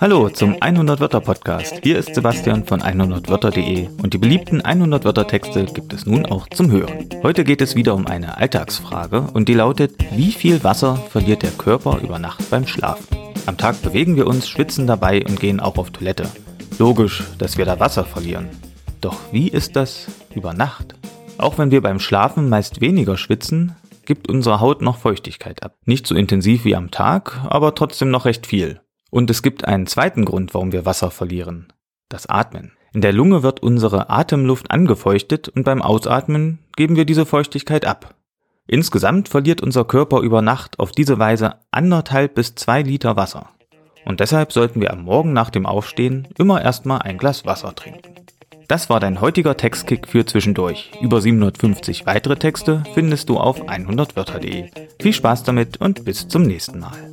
Hallo zum 100 Wörter Podcast. Hier ist Sebastian von 100wörter.de und die beliebten 100 Wörter Texte gibt es nun auch zum Hören. Heute geht es wieder um eine Alltagsfrage und die lautet, wie viel Wasser verliert der Körper über Nacht beim Schlafen? Am Tag bewegen wir uns, schwitzen dabei und gehen auch auf Toilette. Logisch, dass wir da Wasser verlieren. Doch wie ist das über Nacht? Auch wenn wir beim Schlafen meist weniger schwitzen, gibt unsere Haut noch Feuchtigkeit ab. Nicht so intensiv wie am Tag, aber trotzdem noch recht viel. Und es gibt einen zweiten Grund, warum wir Wasser verlieren. Das Atmen. In der Lunge wird unsere Atemluft angefeuchtet und beim Ausatmen geben wir diese Feuchtigkeit ab. Insgesamt verliert unser Körper über Nacht auf diese Weise anderthalb bis zwei Liter Wasser. Und deshalb sollten wir am Morgen nach dem Aufstehen immer erstmal ein Glas Wasser trinken. Das war dein heutiger Textkick für zwischendurch. Über 750 weitere Texte findest du auf 100wörter.de. Viel Spaß damit und bis zum nächsten Mal.